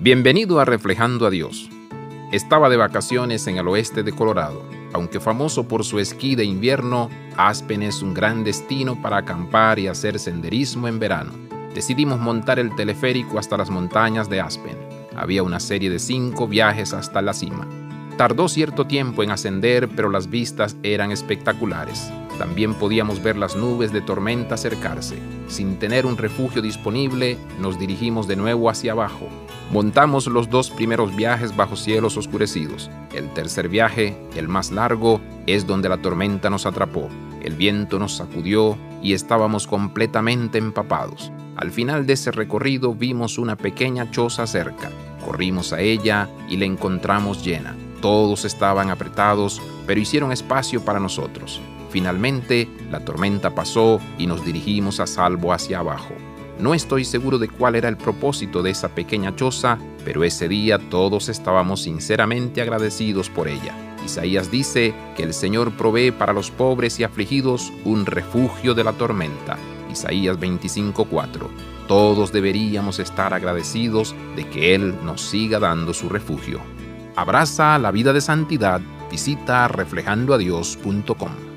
Bienvenido a Reflejando a Dios. Estaba de vacaciones en el oeste de Colorado. Aunque famoso por su esquí de invierno, Aspen es un gran destino para acampar y hacer senderismo en verano. Decidimos montar el teleférico hasta las montañas de Aspen. Había una serie de cinco viajes hasta la cima. Tardó cierto tiempo en ascender, pero las vistas eran espectaculares. También podíamos ver las nubes de tormenta acercarse. Sin tener un refugio disponible, nos dirigimos de nuevo hacia abajo. Montamos los dos primeros viajes bajo cielos oscurecidos. El tercer viaje, el más largo, es donde la tormenta nos atrapó. El viento nos sacudió y estábamos completamente empapados. Al final de ese recorrido vimos una pequeña choza cerca. Corrimos a ella y la encontramos llena. Todos estaban apretados, pero hicieron espacio para nosotros. Finalmente, la tormenta pasó y nos dirigimos a salvo hacia abajo. No estoy seguro de cuál era el propósito de esa pequeña choza, pero ese día todos estábamos sinceramente agradecidos por ella. Isaías dice que el Señor provee para los pobres y afligidos un refugio de la tormenta. Isaías 25:4. Todos deberíamos estar agradecidos de que Él nos siga dando su refugio. Abraza la vida de santidad, visita reflejandoadios.com.